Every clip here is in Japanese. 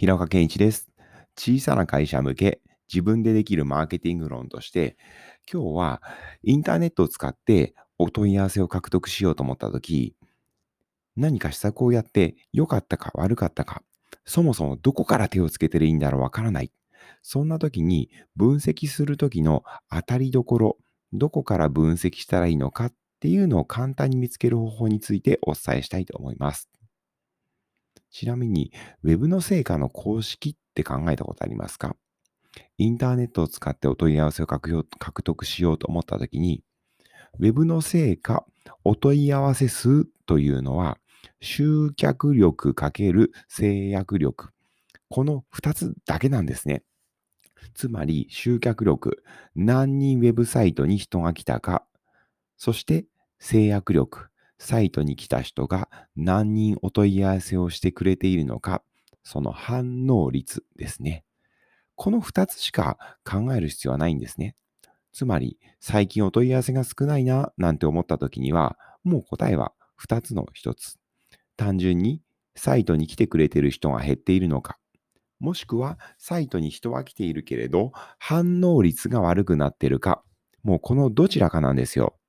平岡健一です。小さな会社向け自分でできるマーケティング論として、今日はインターネットを使ってお問い合わせを獲得しようと思ったとき、何か施策をやって良かったか悪かったか、そもそもどこから手をつけてるいいんだろうわからない。そんな時に分析する時の当たりどころ、どこから分析したらいいのかっていうのを簡単に見つける方法についてお伝えしたいと思います。ちなみに、Web の成果の公式って考えたことありますか？インターネットを使ってお問い合わせを獲得しようと思ったときに、Web の成果、お問い合わせ数というのは、集客力×制約力。この2つだけなんですね。つまり、集客力、何人ウェブサイトに人が来たか、そして制約力、サイトに来た人が何人お問い合わせをしてくれているのか、その反応率ですね。この2つしか考える必要はないんですね。つまり、最近お問い合わせが少ないな、なんて思った時には、もう答えは2つの1つ。単純に、サイトに来てくれている人が減っているのか、もしくは、サイトに人は来ているけれど、反応率が悪くなっているか、もうこのどちらかなんですよ。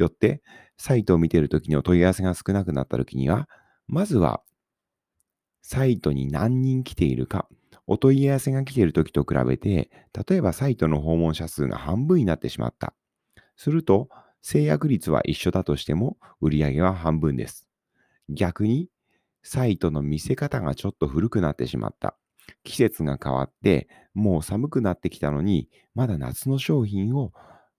よって、サイトを見ているときにお問い合わせが少なくなったときには、まずは、サイトに何人来ているか、お問い合わせが来ているときと比べて、例えばサイトの訪問者数が半分になってしまった。すると、制約率は一緒だとしても、売り上げは半分です。逆に、サイトの見せ方がちょっと古くなってしまった。季節が変わって、もう寒くなってきたのに、まだ夏の商品を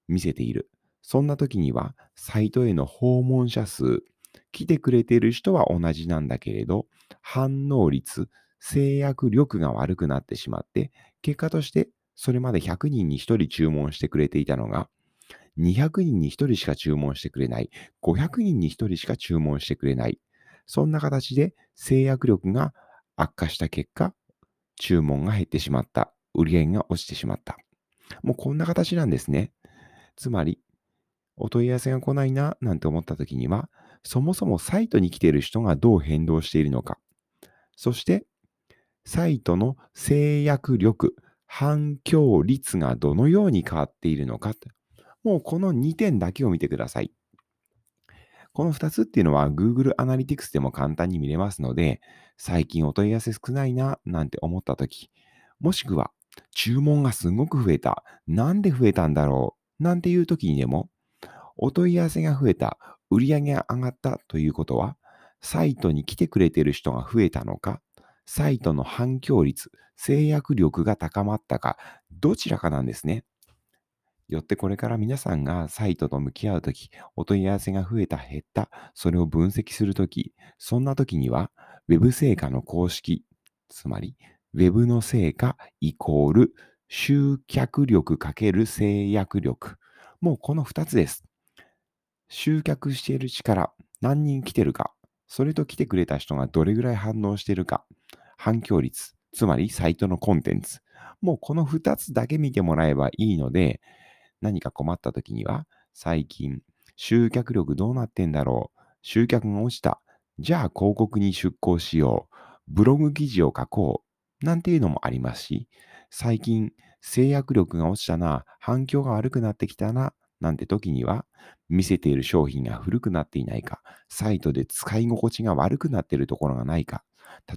見せている。そんな時には、サイトへの訪問者数、来てくれている人は同じなんだけれど、反応率、制約力が悪くなってしまって、結果として、それまで100人に1人注文してくれていたのが、200人に1人しか注文してくれない、500人に1人しか注文してくれない。そんな形で制約力が悪化した結果、注文が減ってしまった。売り上げが落ちてしまった。もうこんな形なんですね。つまり、お問い合わせが来ないな、なんて思った時には、そもそもサイトに来ている人がどう変動しているのか。そして、サイトの制約力、反響率がどのように変わっているのか。もうこの2点だけを見てください。この2つっていうのは Google Analytics でも簡単に見れますので、最近お問い合わせ少ないななんて思ったとき、もしくは注文がすごく増えた、なんで増えたんだろうなんていうときにでも、お問い合わせが増えた、売り上げが上がったということは、サイトに来てくれている人が増えたのか、サイトの反響率、制約力が高まったか、どちらかなんですね。よってこれから皆さんがサイトと向き合うとき、お問い合わせが増えた、減った、それを分析するとき、そんなときには、Web 成果の公式、つまり、Web の成果イコール集客力×制約力。もうこの2つです。集客している力、何人来てるか、それと来てくれた人がどれぐらい反応しているか、反響率、つまりサイトのコンテンツ。もうこの2つだけ見てもらえばいいので、何か困った時には、最近、集客力どうなってんだろう集客が落ちた。じゃあ広告に出稿しよう。ブログ記事を書こう。なんていうのもありますし、最近、制約力が落ちたな、反響が悪くなってきたな、なんて時には、見せている商品が古くなっていないか、サイトで使い心地が悪くなっているところがないか、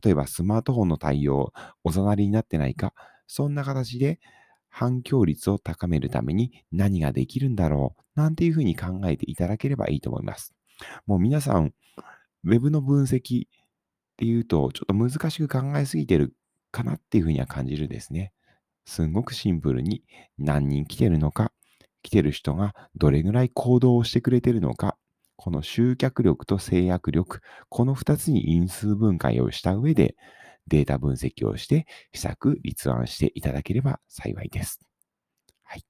例えばスマートフォンの対応、おざなりになってないか、そんな形で反響率を高めるために何ができるんだろうなんていうふうに考えていただければいいと思います。もう皆さん、ウェブの分析っていうとちょっと難しく考えすぎてるかなっていうふうには感じるんですね。すんごくシンプルに何人来てるのか、来てる人がどれぐらい行動をしてくれてるのか、この集客力と制約力、この2つに因数分解をした上で、データ分析をして、施策、立案していただければ幸いです。はい。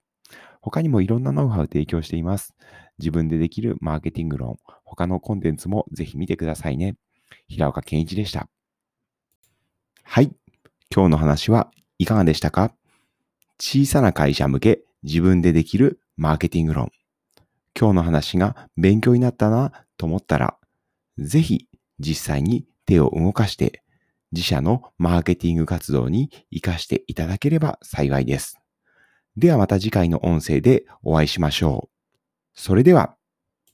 他にもいろんなノウハウを提供しています。自分でできるマーケティング論、他のコンテンツもぜひ見てくださいね。平岡健一でした。はい。今日の話はいかがでしたか？小さな会社向け自分でできるマーケティング論。今日の話が勉強になったなと思ったら、ぜひ実際に手を動かして自社のマーケティング活動に活かしていただければ幸いです。ではまた次回の音声でお会いしましょう。それでは。